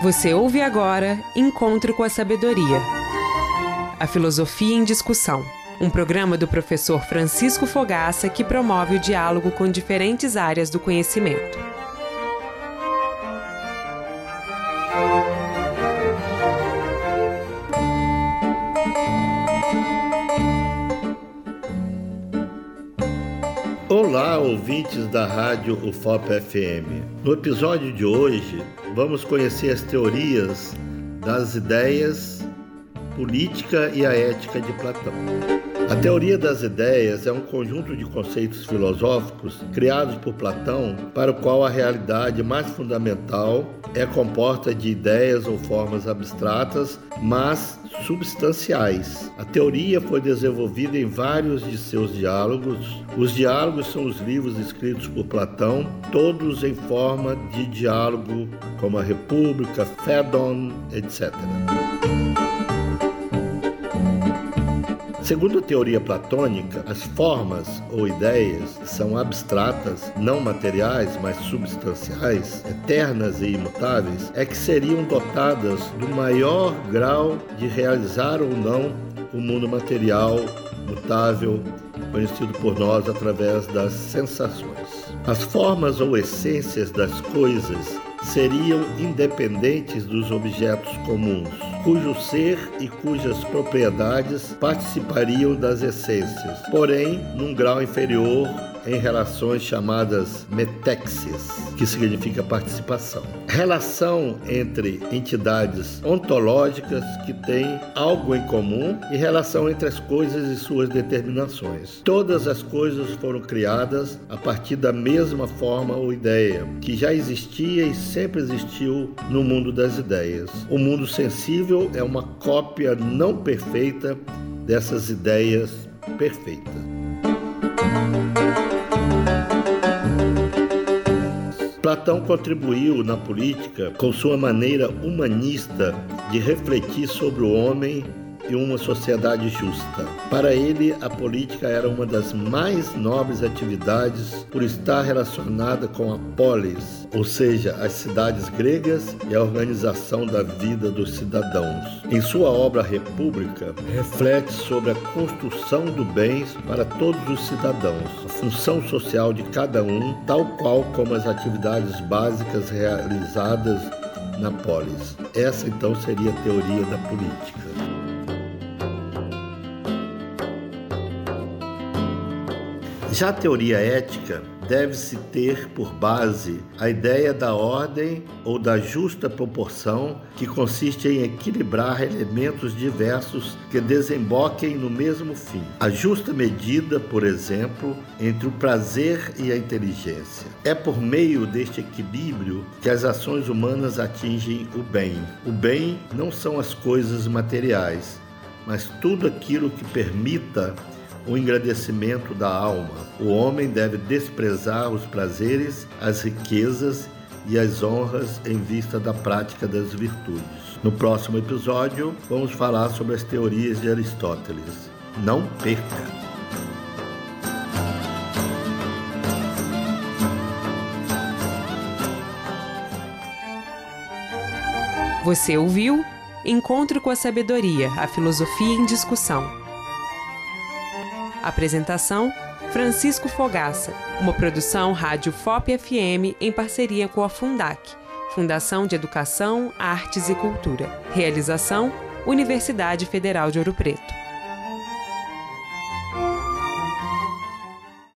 Você ouve agora Encontro com a Sabedoria. A Filosofia em Discussão. Um programa do professor Francisco Fogaça que promove o diálogo com diferentes áreas do conhecimento. Olá, ouvintes da rádio UFOP FM. No episódio de hoje, vamos conhecer as teorias das ideias, política e a ética de Platão. A teoria das ideias é um conjunto de conceitos filosóficos criados por Platão, para o qual a realidade mais fundamental é composta de ideias ou formas abstratas, mas substanciais. A teoria foi desenvolvida em vários de seus diálogos. Os diálogos são os livros escritos por Platão, todos em forma de diálogo, como a República, Phaedon, etc. Segundo a teoria platônica, as formas ou ideias são abstratas, não materiais, mas substanciais, eternas e imutáveis, é que seriam dotadas do maior grau de realizar ou não o mundo material, mutável, conhecido por nós através das sensações. As formas ou essências das coisas seriam independentes dos objetos comuns, cujo ser e cujas propriedades participariam das essências, porém num grau inferior em relações chamadas metexes, que significa participação. Relação entre entidades ontológicas que têm algo em comum e relação entre as coisas e suas determinações. Todas as coisas foram criadas a partir da mesma forma ou ideia, que já existia e sempre existiu no mundo das ideias. O mundo sensível é uma cópia não perfeita dessas ideias perfeitas. Platão contribuiu na política com sua maneira humanista de refletir sobre o homem e uma sociedade justa. Para ele, a política era uma das mais nobres atividades por estar relacionada com a polis, ou seja, as cidades gregas e a organização da vida dos cidadãos. Em sua obra República, reflete sobre a construção do bem para todos os cidadãos, a função social de cada um, tal qual como as atividades básicas realizadas na polis. Essa então seria a teoria da política. Já a teoria ética deve-se ter por base a ideia da ordem ou da justa proporção, que consiste em equilibrar elementos diversos que desemboquem no mesmo fim. A justa medida, por exemplo, entre o prazer e a inteligência. É por meio deste equilíbrio que as ações humanas atingem o bem. O bem não são as coisas materiais, mas tudo aquilo que permita o engrandecimento da alma. O homem deve desprezar os prazeres, as riquezas e as honras em vista da prática das virtudes. No próximo episódio, vamos falar sobre as teorias de Aristóteles. Não perca! Você ouviu Encontro com a Sabedoria, a Filosofia em Discussão Apresentação: Francisco Fogaça, uma produção Rádio FOP FM em parceria com a Fundac, Fundação de Educação, Artes e Cultura. Realização: Universidade Federal de Ouro Preto.